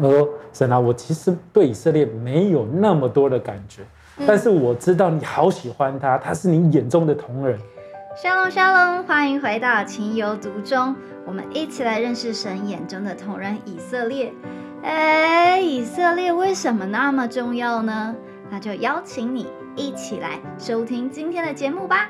我说神啊，我其实对以色列没有那么多的感觉，但是我知道你好喜欢他，他是你眼中的同人。沙龙沙龙，欢迎回到情有独钟，我们一起来认识神眼中的同人以色列。哎，以色列为什么那么重要呢？那就邀请你一起来收听今天的节目吧。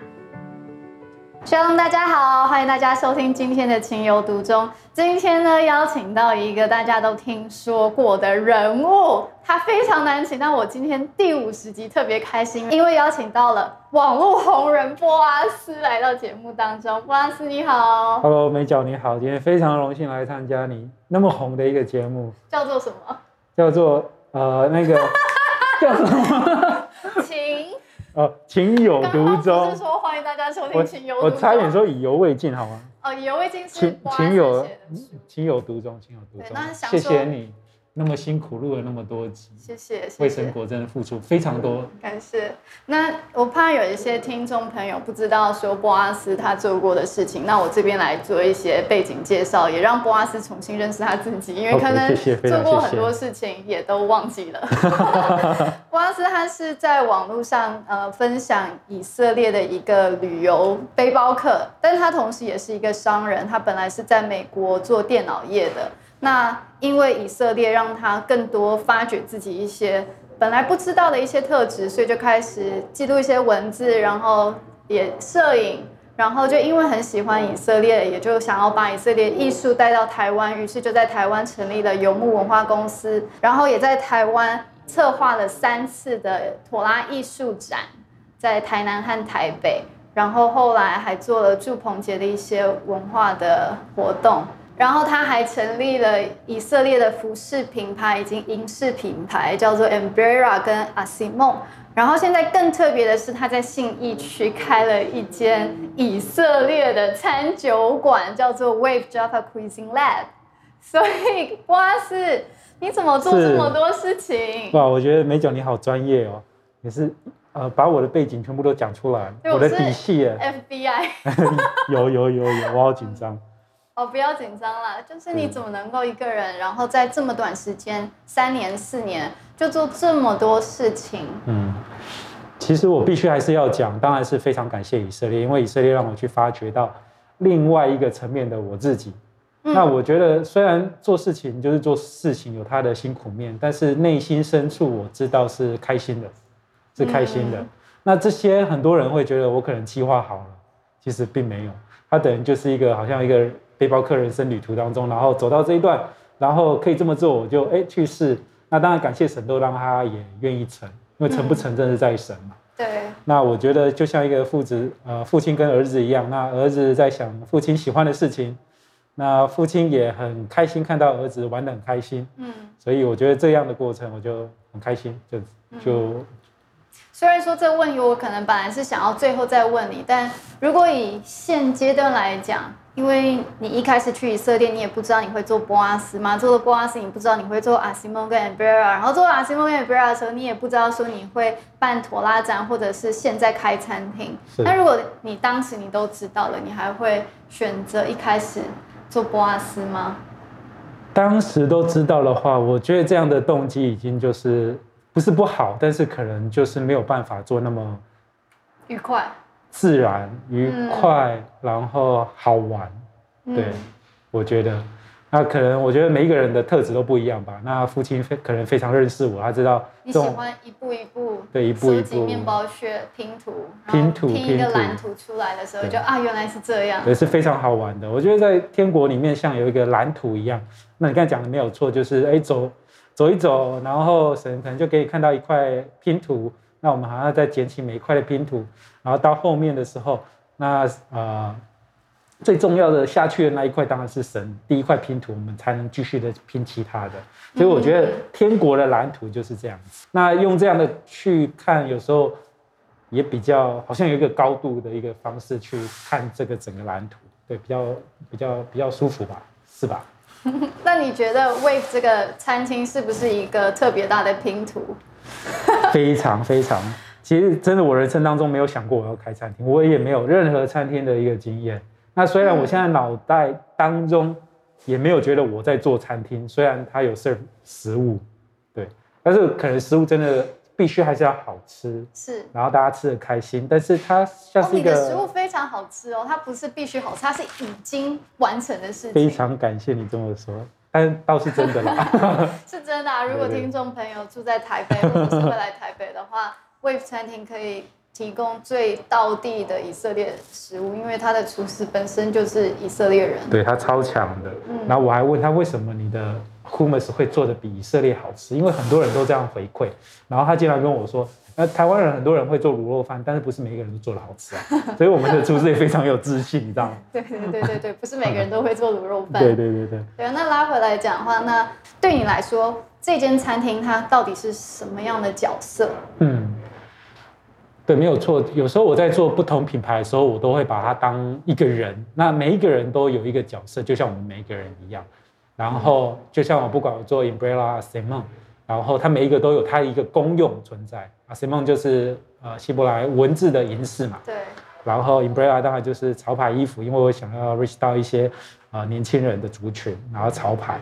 Shalom，大家好，欢迎大家收听今天的情有独钟。今天呢，邀请到一个大家都听说过的人物，他非常难请但。我今天第五十集特别开心，因为邀请到了网络红人波阿斯来到节目当中。波阿斯你好，Hello，美角你好，今天非常荣幸来参加你那么红的一个节目，叫做什么？叫做呃那个叫什么？情。哦，情有独钟。是说欢迎大家收听情有。我差点说以犹未尽，好吗？哦，以犹未尽是情情有情有独钟，情有独钟。谢谢你。那么辛苦录了那么多集，谢谢。为神果真的付出非常多，感谢。那我怕有一些听众朋友不知道说波阿斯他做过的事情，那我这边来做一些背景介绍，也让波阿斯重新认识他自己，因为可能做过很多事情也都忘记了。波阿斯他是在网络上呃分享以色列的一个旅游背包客，但是他同时也是一个商人，他本来是在美国做电脑业的。那因为以色列让他更多发掘自己一些本来不知道的一些特质，所以就开始记录一些文字，然后也摄影，然后就因为很喜欢以色列，也就想要把以色列艺术带到台湾，于是就在台湾成立了游牧文化公司，然后也在台湾策划了三次的妥拉艺术展，在台南和台北，然后后来还做了祝鹏杰的一些文化的活动。然后他还成立了以色列的服饰品牌，以及银饰品牌，叫做 Embera 跟 Asimon。然后现在更特别的是，他在信义区开了一间以色列的餐酒馆，叫做 Wave Java Cuisine Lab。所以，哇是，你怎么做这么多事情？哇，我觉得美酒你好专业哦，也是呃，把我的背景全部都讲出来，我的底细，FBI。有有有有，我好紧张。哦，不要紧张了，就是你怎么能够一个人，然后在这么短时间，三年四年就做这么多事情？嗯，其实我必须还是要讲，当然是非常感谢以色列，因为以色列让我去发掘到另外一个层面的我自己。那我觉得虽然做事情就是做事情有他的辛苦面，但是内心深处我知道是开心的，是开心的。那这些很多人会觉得我可能计划好了，其实并没有，他等于就是一个好像一个。背包客人生旅途当中，然后走到这一段，然后可以这么做，我就哎去试。那当然感谢神都让他也愿意成，因为成不成真是在神嘛。对。那我觉得就像一个父子，呃，父亲跟儿子一样，那儿子在想父亲喜欢的事情，那父亲也很开心看到儿子玩的很开心。嗯。所以我觉得这样的过程我就很开心，就就。虽然说这个问题我可能本来是想要最后再问你，但如果以现阶段来讲。因为你一开始去以色列，你也不知道你会做波阿斯嘛，做了波阿斯，你不知道你会做阿西蒙跟 Embera，然后做阿西蒙跟 Embera 的时候，你也不知道说你会办妥拉展，或者是现在开餐厅。那如果你当时你都知道了，你还会选择一开始做波阿斯吗？当时都知道的话，我觉得这样的动机已经就是不是不好，但是可能就是没有办法做那么愉快。自然愉快，然后好玩，对，我觉得，那可能我觉得每一个人的特质都不一样吧。那父亲非可能非常认识我，他知道你喜欢一步一步，对，一步一步面包屑拼图，拼图拼一个蓝图出来的时候，就啊，原来是这样，也是非常好玩的。我觉得在天国里面像有一个蓝图一样，那你刚才讲的没有错，就是哎走走一走，然后神可能就可以看到一块拼图。那我们还要再捡起每一块的拼图，然后到后面的时候，那呃最重要的下去的那一块当然是神第一块拼图，我们才能继续的拼其他的。所以我觉得天国的蓝图就是这样子。那用这样的去看，有时候也比较好像有一个高度的一个方式去看这个整个蓝图，对，比较比较比较舒服吧，是吧？那你觉得 Wave 这个餐厅是不是一个特别大的拼图？非常非常，其实真的，我人生当中没有想过我要开餐厅，我也没有任何餐厅的一个经验。那虽然我现在脑袋当中也没有觉得我在做餐厅，虽然他有 serve 食物，对，但是可能食物真的必须还是要好吃，是，然后大家吃的开心，但是它像是一个食物非常好吃哦，它不是必须好吃，它是已经完成的事情。非常感谢你这么说，但倒是真的啦，是真的啊。如果听众朋友住在台北或者是会来台北的话，Wave 餐厅可以。提供最道地的以色列食物，因为他的厨师本身就是以色列人，对他超强的。嗯然后我还问他为什么你的 hummus 会做的比以色列好吃，因为很多人都这样回馈。然后他竟然跟我说，呃，台湾人很多人会做卤肉饭，但是不是每一个人都做的好吃啊。所以我们的厨师也非常有自信，你知道吗？对对对对对，不是每个人都会做卤肉饭。对对对对。对，那拉回来讲的话，那对你来说，这间餐厅它到底是什么样的角色？嗯。对，没有错。有时候我在做不同品牌的时候，我都会把它当一个人。那每一个人都有一个角色，就像我们每一个人一样。然后，就像我不管我做 Umbrella、Simon，然后它每一个都有它一个功用存在。啊，Simon 就是呃希伯来文字的银饰嘛。对。然后 Umbrella 当然就是潮牌衣服，因为我想要 reach 到一些呃年轻人的族群，然后潮牌。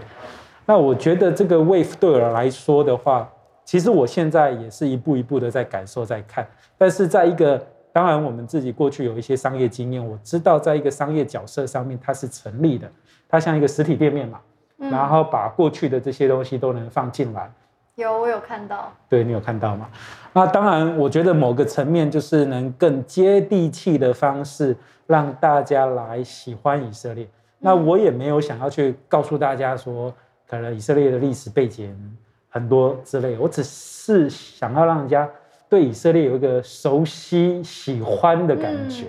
那我觉得这个 Wave 对我来说的话，其实我现在也是一步一步的在感受，在看。但是在一个，当然我们自己过去有一些商业经验，我知道在一个商业角色上面它是成立的，它像一个实体店面嘛，然后把过去的这些东西都能放进来。有，我有看到。对你有看到吗？那当然，我觉得某个层面就是能更接地气的方式让大家来喜欢以色列。那我也没有想要去告诉大家说，可能以色列的历史背景很多之类，我只是想要让人家。对以色列有一个熟悉、喜欢的感觉。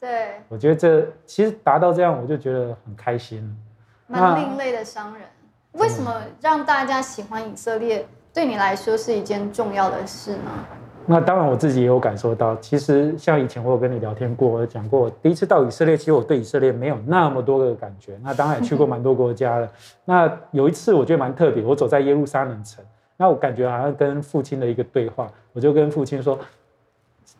对，我觉得这其实达到这样，我就觉得很开心。蛮另类的商人，为什么让大家喜欢以色列？对你来说是一件重要的事呢？那当然，我自己也有感受到。其实像以前我有跟你聊天过，我讲过，第一次到以色列，其实我对以色列没有那么多的感觉。那当然也去过蛮多国家了。那有一次我觉得蛮特别，我走在耶路撒冷城。那我感觉好像跟父亲的一个对话，我就跟父亲说：“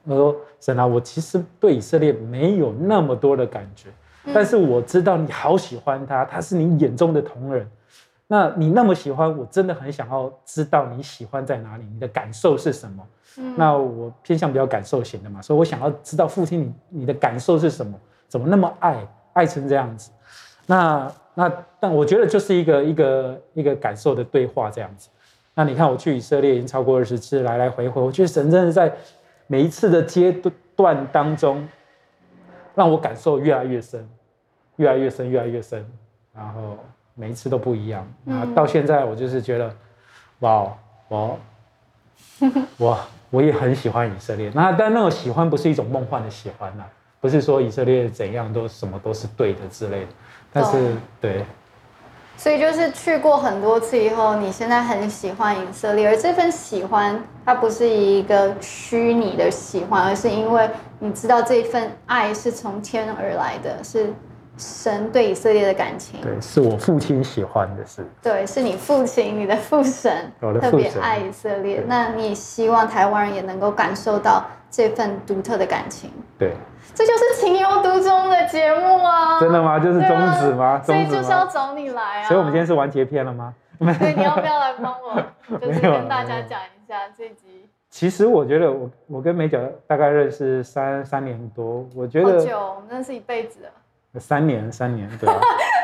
我说神啊，我其实对以色列没有那么多的感觉，但是我知道你好喜欢他，他是你眼中的同人。那你那么喜欢，我真的很想要知道你喜欢在哪里，你的感受是什么？那我偏向比较感受型的嘛，所以我想要知道父亲你你的感受是什么？怎么那么爱爱成这样子？那那但我觉得就是一个一个一个感受的对话这样子。”那你看，我去以色列已经超过二十次，来来回回，我觉得神真的在每一次的阶段当中，让我感受越来越深，越来越深，越来越深，然后每一次都不一样。啊，到现在我就是觉得，哇，我 我我也很喜欢以色列。那但那种喜欢不是一种梦幻的喜欢呐，不是说以色列怎样都什么都是对的之类的，但是对。所以就是去过很多次以后，你现在很喜欢以色列，而这份喜欢它不是一个虚拟的喜欢，而是因为你知道这份爱是从天而来的，是神对以色列的感情。对，是我父亲喜欢的事。对，是你父亲，你的父神 特别爱以色列，那你希望台湾人也能够感受到这份独特的感情。对。这就是情有独钟的节目啊！真的吗？就是宗旨吗？所以就是要找你来啊！所以我们今天是完结篇了吗？对，你要不要来帮我？就是跟大家讲一下这集。其实我觉得我我跟美角大概认识三三年多，我觉得好久，我们认识一辈子了。三年，三年，对啊。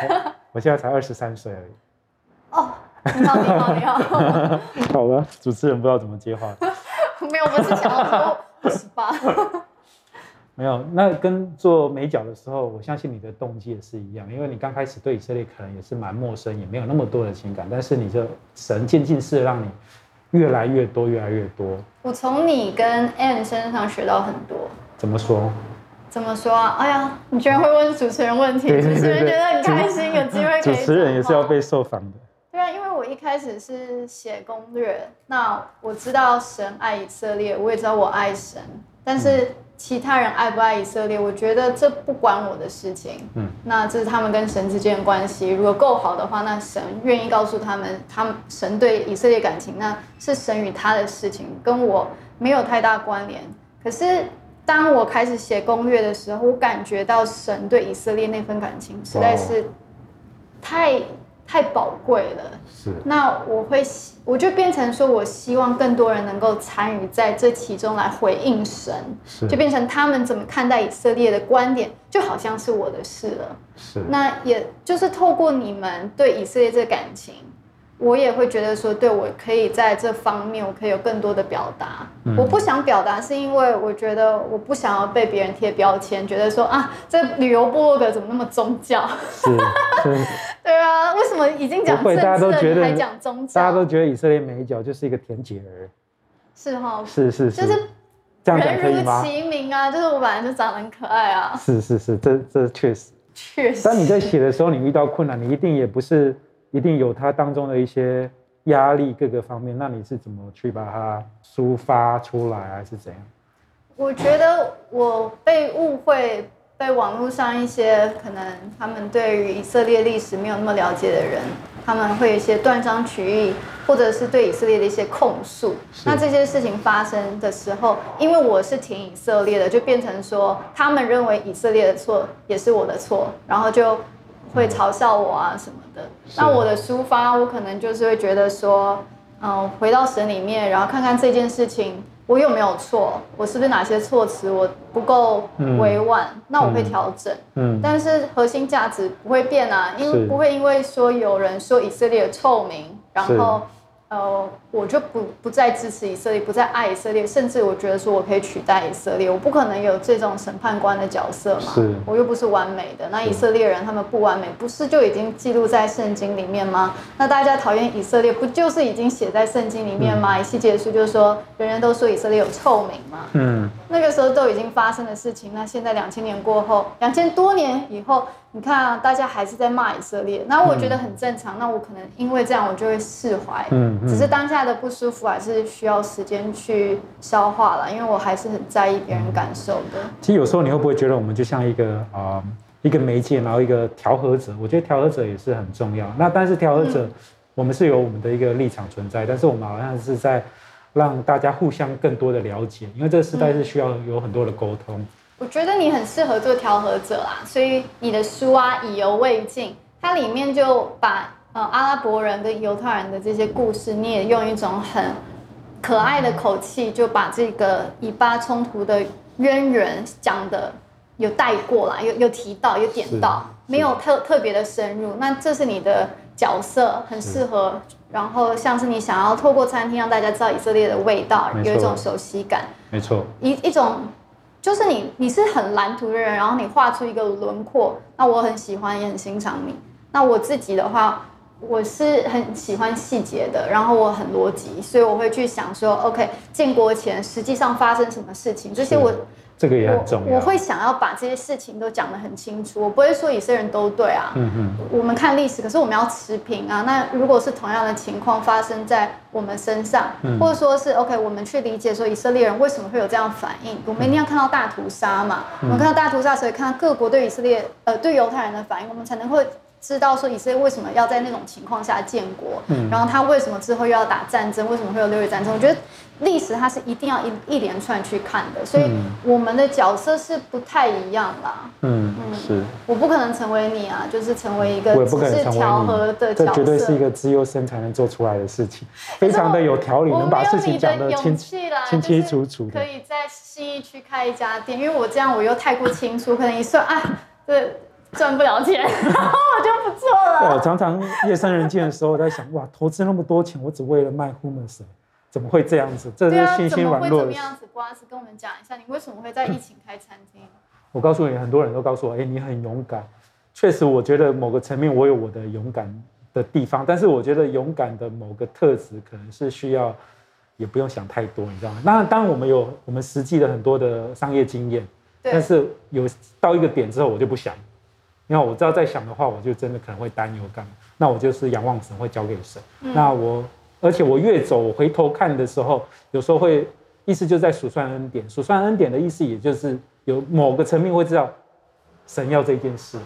我现在才二十三岁而已。哦，你好，你好，你好。好了，主持人不知道怎么接话。没有，我是想要说二十八。没有，那跟做美角的时候，我相信你的动机也是一样，因为你刚开始对以色列可能也是蛮陌生，也没有那么多的情感，但是你这神渐进式让你越来越多，越来越多。我从你跟 Anne 身上学到很多。怎么说？怎么说啊？哎呀，你居然会问主持人问题，主持人觉得很开心，有机会可以。主持人也是要被受访的。对啊，因为我一开始是写攻略，那我知道神爱以色列，我也知道我爱神，但是。其他人爱不爱以色列，我觉得这不关我的事情。嗯，那这是他们跟神之间的关系。如果够好的话，那神愿意告诉他们，他们神对以色列感情，那是神与他的事情，跟我没有太大关联。可是当我开始写攻略的时候，我感觉到神对以色列那份感情实在是太太宝贵了。是。那我会，我就变成说，我希望更多人能够参与在这其中来回应神，是。就变成他们怎么看待以色列的观点，就好像是我的事了。是。那也就是透过你们对以色列这感情。我也会觉得说，对我可以在这方面，我可以有更多的表达。我不想表达，是因为我觉得我不想要被别人贴标签，觉得说啊，这旅游部落格怎么那么宗教？是，对啊，为什么已经讲政治了还讲宗教？大家都觉得以色列美角就是一个甜姐儿，是哈，是是是，就是？人如其名啊，就是我本来就长得很可爱啊。是是是，这这确实确实。当你在写的时候，你遇到困难，你一定也不是。一定有它当中的一些压力，各个方面。那你是怎么去把它抒发出来，还是怎样？我觉得我被误会，被网络上一些可能他们对于以色列历史没有那么了解的人，他们会有一些断章取义，或者是对以色列的一些控诉。那这些事情发生的时候，因为我是挺以色列的，就变成说他们认为以色列的错也是我的错，然后就。会嘲笑我啊什么的，那我的抒发，我可能就是会觉得说，嗯，回到神里面，然后看看这件事情我有没有错，我是不是哪些措辞我不够委婉，那我会调整。嗯，但是核心价值不会变啊，因为不会因为说有人说以色列臭名，然后。呃，我就不不再支持以色列，不再爱以色列，甚至我觉得说我可以取代以色列，我不可能有这种审判官的角色嘛。是，我又不是完美的。那以色列人他们不完美，不是就已经记录在圣经里面吗？那大家讨厌以色列，不就是已经写在圣经里面吗？以西结书就是说，人人都说以色列有臭名嘛。嗯，那个时候都已经发生的事情，那现在两千年过后，两千多年以后。你看啊，大家还是在骂以色列，那我觉得很正常。那我可能因为这样，我就会释怀。嗯，只是当下的不舒服还是需要时间去消化了，因为我还是很在意别人感受的。其实有时候你会不会觉得我们就像一个啊一个媒介，然后一个调和者？我觉得调和者也是很重要。那但是调和者，我们是有我们的一个立场存在，但是我们好像是在让大家互相更多的了解，因为这个时代是需要有很多的沟通。我觉得你很适合做调和者啦，所以你的书啊《以犹未尽》，它里面就把呃阿拉伯人跟犹太人的这些故事，你也用一种很可爱的口气，就把这个以巴冲突的渊源讲的有带过来，有有提到，有点到，没有特特别的深入。那这是你的角色，很适合。然后像是你想要透过餐厅让大家知道以色列的味道，有一种熟悉感，没错，一一种。就是你，你是很蓝图的人，然后你画出一个轮廓，那我很喜欢，也很欣赏你。那我自己的话，我是很喜欢细节的，然后我很逻辑，所以我会去想说，OK，建国前实际上发生什么事情，这些我。这个也很重要。我会想要把这些事情都讲得很清楚，我不会说以色列人都对啊。嗯嗯。我们看历史，可是我们要持平啊。那如果是同样的情况发生在我们身上，或者说是 OK，我们去理解说以色列人为什么会有这样反应，我们一定要看到大屠杀嘛。我们看到大屠杀，所以看到各国对以色列呃对犹太人的反应，我们才能会。知道说以色列为什么要在那种情况下建国，然后他为什么之后又要打战争，为什么会有六月战争？我觉得历史它是一定要一一连串去看的，所以我们的角色是不太一样啦。嗯嗯，是。我不可能成为你啊，就是成为一个只是调和的角色。这绝对是一个自由生才能做出来的事情，非常的有条理，能把事情讲得清清清楚楚。可以在西义区开一家店，因为我这样我又太过清楚，可能一算啊，对。赚不了钱，然后我就不做了。我常常夜深人静的时候，我在想，哇，投资那么多钱，我只为了卖 hummus，怎么会这样子？这是信心软弱。怎么样子？郭老师跟我们讲一下，你为什么会在疫情开餐厅？我告诉你，很多人都告诉我，哎，你很勇敢。确实，我觉得某个层面我有我的勇敢的地方，但是我觉得勇敢的某个特质，可能是需要，也不用想太多，你知道吗？那当然，我们有我们实际的很多的商业经验，但是有到一个点之后，我就不想。因为我知道在想的话，我就真的可能会担忧干嘛？那我就是仰望神，会交给神。那我，而且我越走，我回头看的时候，有时候会意思就在数算恩典。数算恩典的意思，也就是有某个层面会知道神要这件事了。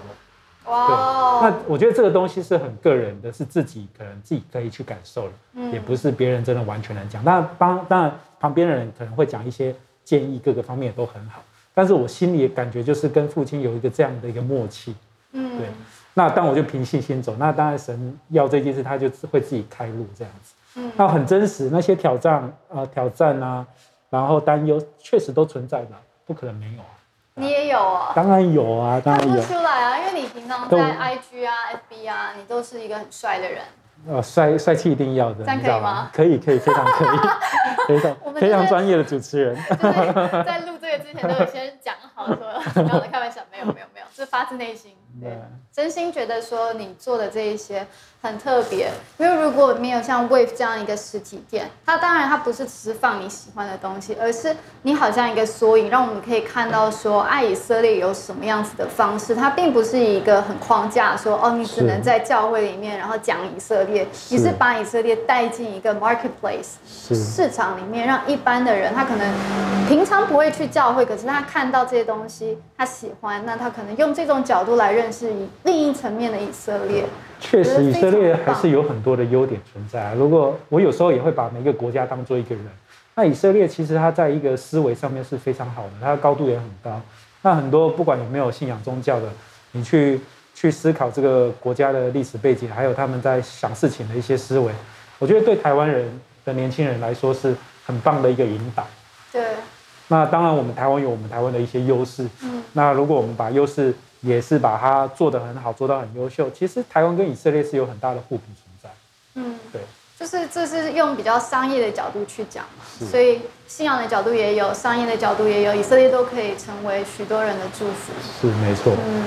哇！那我觉得这个东西是很个人的，是自己可能自己可以去感受了，也不是别人真的完全能讲。那帮当然旁边的人可能会讲一些建议，各个方面都很好。但是我心里感觉就是跟父亲有一个这样的一个默契。嗯，对。那当我就凭信心走，那当然神要这件事，他就会自己开路这样子。嗯，那很真实，那些挑战啊，挑战啊，然后担忧确实都存在的，不可能没有啊。你也有啊？当然有啊，当然有。出来啊，因为你平常在 IG 啊、FB 啊，你都是一个很帅的人。呃，帅帅气一定要的，这样可以吗？可以，可以，非常可以，非常非常专业的主持人。在录这个之前都有先讲好说，没有开玩笑，没有，没有，没有，是发自内心。对，真心觉得说你做的这一些很特别，因为如果没有像 Wave 这样一个实体店，它当然它不是只是放你喜欢的东西，而是你好像一个缩影，让我们可以看到说爱以色列有什么样子的方式。它并不是一个很框架，说哦你只能在教会里面然后讲以色列，你是把以色列带进一个 marketplace 市场里面，让一般的人他可能平常不会去教会，可是他看到这些东西他喜欢，那他可能用这种角度来认。识以另一层面的以色列，确实以色列还是有很多的优点存在。如果我有时候也会把每个国家当做一个人，那以色列其实它在一个思维上面是非常好的，它的高度也很高。那很多不管有没有信仰宗教的，你去去思考这个国家的历史背景，还有他们在想事情的一些思维，我觉得对台湾人的年轻人来说是很棒的一个引导。对。那当然，我们台湾有我们台湾的一些优势。嗯。那如果我们把优势也是把它做得很好，做到很优秀。其实台湾跟以色列是有很大的互补存在。嗯，对，就是这是用比较商业的角度去讲嘛，所以信仰的角度也有，商业的角度也有，以色列都可以成为许多人的祝福。是没错。嗯，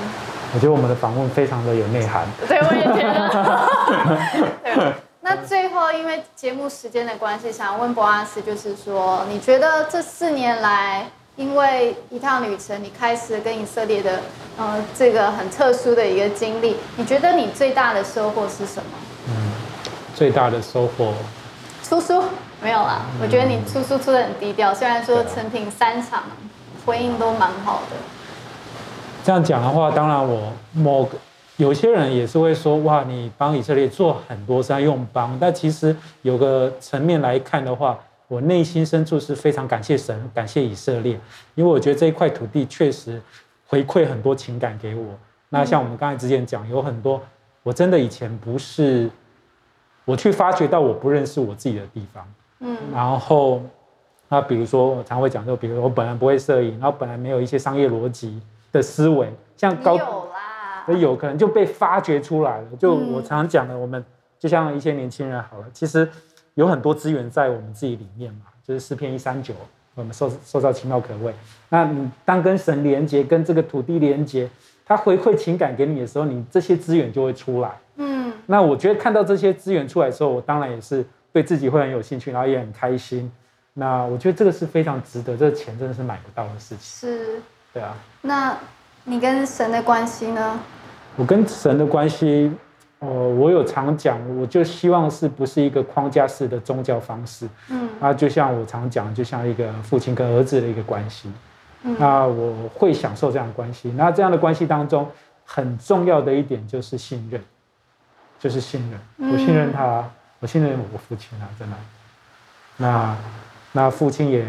我觉得我们的访问非常的有内涵。对，我也觉得。对，那最后因为节目时间的关系，想问博阿斯，就是说，你觉得这四年来？因为一趟旅程，你开始跟以色列的，呃，这个很特殊的一个经历，你觉得你最大的收获是什么？嗯，最大的收获，出书没有啦。我觉得你出书出的很低调，虽然说成品三场回应都蛮好的。这样讲的话，当然我某个有些人也是会说，哇，你帮以色列做很多是要用帮，但其实有个层面来看的话。我内心深处是非常感谢神，感谢以色列，因为我觉得这一块土地确实回馈很多情感给我。那像我们刚才之前讲，有很多我真的以前不是，我去发掘到我不认识我自己的地方。嗯，然后那比如说我常会讲，就比如我本来不会摄影，然后本来没有一些商业逻辑的思维，像高有啦，有可能就被发掘出来了。就我常常讲的，我们就像一些年轻人好了，其实。有很多资源在我们自己里面嘛，就是诗篇一三九，我们受受到奇妙可畏。那你当跟神连接，跟这个土地连接，他回馈情感给你的时候，你这些资源就会出来。嗯，那我觉得看到这些资源出来的时候，我当然也是对自己会很有兴趣，然后也很开心。那我觉得这个是非常值得，这个钱真的是买不到的事情。是，对啊。那你跟神的关系呢？我跟神的关系。哦，我有常讲，我就希望是不是一个框架式的宗教方式，嗯，啊，就像我常讲，就像一个父亲跟儿子的一个关系，嗯，那我会享受这样的关系。那这样的关系当中，很重要的一点就是信任，就是信任，我信任他，我信任我父亲啊，真的。那那父亲也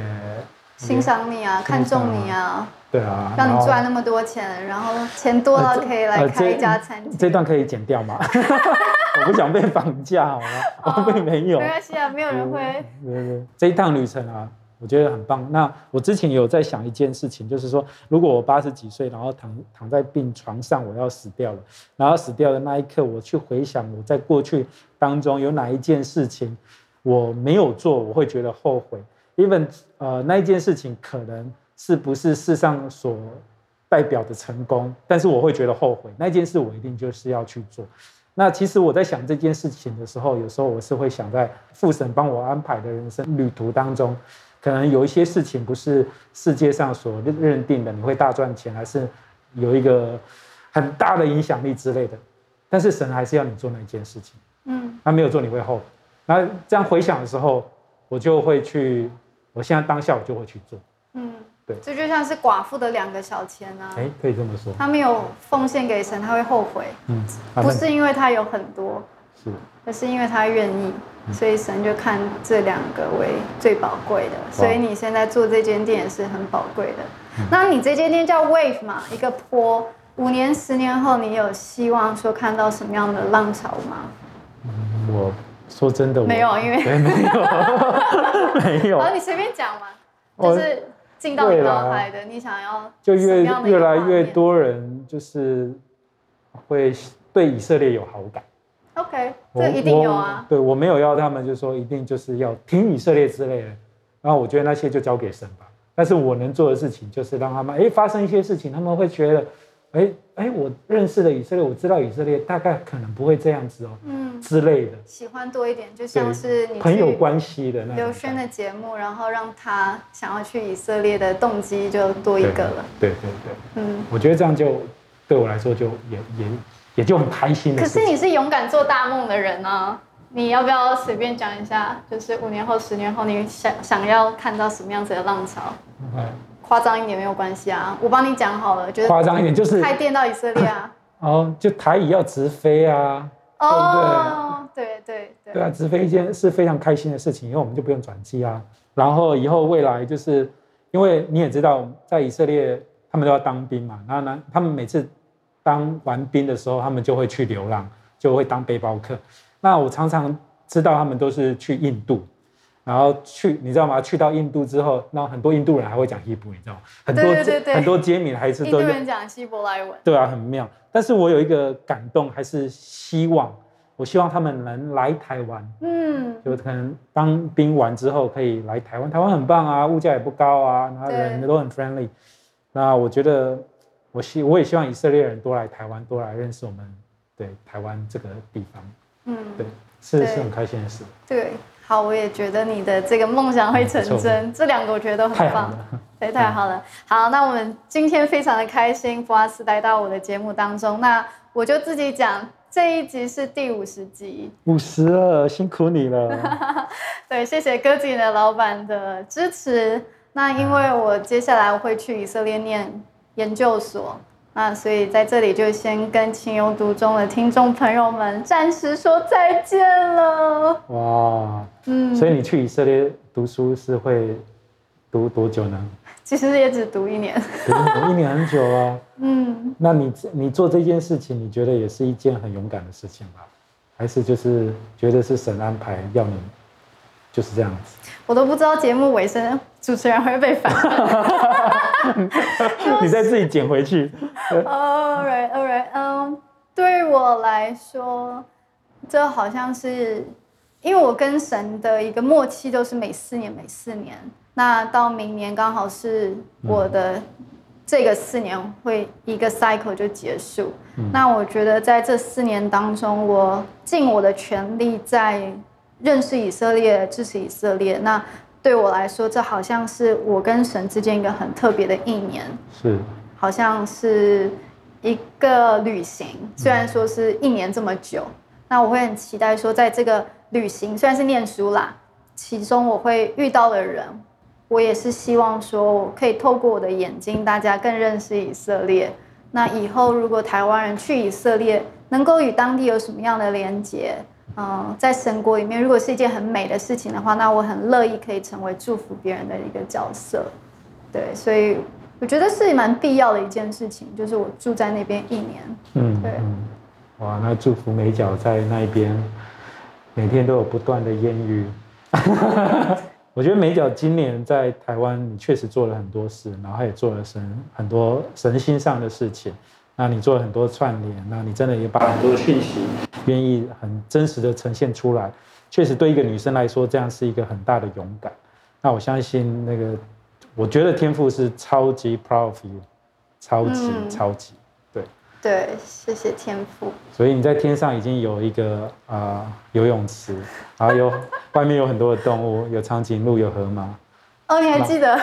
欣赏你啊，看重你啊。对啊，让你赚那么多钱，然后钱多了可以来开一家餐厅。这段可以剪掉吗？我不想被绑架，好吗？我并没有。没关系啊，没有人会。对对，这一趟旅程啊，我觉得很棒。那我之前有在想一件事情，就是说，如果我八十几岁，然后躺躺在病床上，我要死掉了，然后死掉的那一刻，我去回想我在过去当中有哪一件事情我没有做，我会觉得后悔。even 呃，那一件事情可能。是不是世上所代表的成功？但是我会觉得后悔。那件事我一定就是要去做。那其实我在想这件事情的时候，有时候我是会想在父神帮我安排的人生旅途当中，可能有一些事情不是世界上所认定的，你会大赚钱，还是有一个很大的影响力之类的。但是神还是要你做那件事情。嗯，他没有做你会后悔。那这样回想的时候，我就会去，我现在当下我就会去做。这就像是寡妇的两个小钱啊。哎，可以这么说。他没有奉献给神，他会后悔。嗯，不是因为他有很多，是，而是因为他愿意，所以神就看这两个为最宝贵的。所以你现在做这间店也是很宝贵的。那你这间店叫 Wave 嘛，一个坡。五年、十年后，你有希望说看到什么样的浪潮吗？我说真的，没有，因为 没有，没有。好，你随便讲嘛，就是进到你脑海的，你想要就越越来越多人就是会对以色列有好感。OK，这一定有啊。对我没有要他们，就说一定就是要听以色列之类的。然后我觉得那些就交给神吧。但是我能做的事情就是让他们哎发生一些事情，他们会觉得哎哎我认识的以色列，我知道以色列大概可能不会这样子哦，嗯之类的。喜欢多一点，就像是你很有关系的那刘轩的节目，然后让他想要去以色列的动机就多一个了。对对对，嗯，我觉得这样就对我来说就也也。也就很开心。可是你是勇敢做大梦的人呢，你要不要随便讲一下？就是五年后、十年后，你想想要看到什么样子的浪潮？夸张一点没有关系啊，我帮你讲好了。就是夸张一点，就是开店到以色列啊。哦，就台语要直飞啊，对不对？对对对。对啊，直飞一件是非常开心的事情，因为我们就不用转机啊。然后以后未来就是，因为你也知道，在以色列他们都要当兵嘛，然后呢，他们每次。当完兵的时候，他们就会去流浪，就会当背包客。那我常常知道他们都是去印度，然后去，你知道吗？去到印度之后，那很多印度人还会讲希伯，你知道吗？很多很多街民还是都印度人讲希伯来文。对啊，很妙。但是我有一个感动，还是希望，我希望他们能来台湾。嗯，就可能当兵完之后可以来台湾，台湾很棒啊，物价也不高啊，然后人都很 friendly。那我觉得。我希我也希望以色列人多来台湾，多来认识我们对台湾这个地方。嗯，对，是是很开心的事。对，好，我也觉得你的这个梦想会成真。这两个我觉得都很棒。对，太好了。好，那我们今天非常的开心，博阿斯来到我的节目当中。那我就自己讲，这一集是第五十集。五十了，辛苦你了。对，谢谢歌姬的老板的支持。那因为我接下来会去以色列念。研究所，那所以在这里就先跟情有独钟的听众朋友们暂时说再见了。哇，嗯，所以你去以色列读书是会读多久呢？其实也只读一年，读一年很久啊。嗯，那你你做这件事情，你觉得也是一件很勇敢的事情吧？还是就是觉得是神安排要你就是这样子？我都不知道节目尾声主持人会被反。你再自己捡回去。All right, all right. 嗯，对我来说，这好像是因为我跟神的一个默契，就是每四年，每四年。那到明年刚好是我的这个四年会一个 cycle 就结束。那我觉得在这四年当中，我尽我的全力在认识以色列，支持以色列。那对我来说，这好像是我跟神之间一个很特别的一年，是，好像是一个旅行。虽然说是一年这么久，那我会很期待说，在这个旅行虽然是念书啦，其中我会遇到的人，我也是希望说，可以透过我的眼睛，大家更认识以色列。那以后如果台湾人去以色列，能够与当地有什么样的连接？嗯，在神国里面，如果是一件很美的事情的话，那我很乐意可以成为祝福别人的一个角色。对，所以我觉得是蛮必要的一件事情，就是我住在那边一年。嗯，对。哇，那祝福美角在那边，每天都有不断的艳遇。我觉得美角今年在台湾，你确实做了很多事，然后也做了神很多神心上的事情。那你做了很多串联，那你真的也把很多讯息愿意很真实的呈现出来，确实对一个女生来说，这样是一个很大的勇敢。那我相信那个，我觉得天赋是超级 proud of you，超级超级，对对，谢谢天赋。所以你在天上已经有一个啊游泳池，然后有外面有很多的动物，有长颈鹿，有河马。哦，你还记得？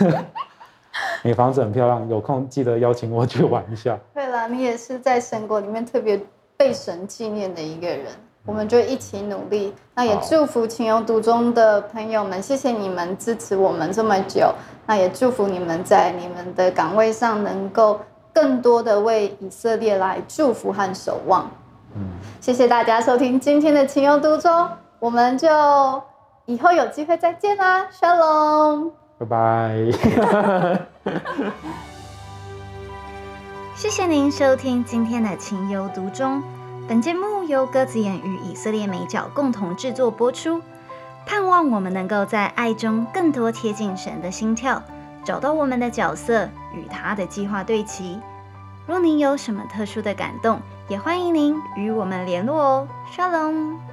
你房子很漂亮，有空记得邀请我去玩一下。你也是在神国里面特别被神纪念的一个人，我们就一起努力。那也祝福情有独钟的朋友们，谢谢你们支持我们这么久。那也祝福你们在你们的岗位上能够更多的为以色列来祝福和守望。嗯，谢谢大家收听今天的情有独钟，我们就以后有机会再见啦，Shalom。拜拜。谢谢您收听今天的情有独钟。本节目由鸽子眼与以色列美角共同制作播出。盼望我们能够在爱中更多贴近神的心跳，找到我们的角色与他的计划对齐。若您有什么特殊的感动，也欢迎您与我们联络哦。Shalom。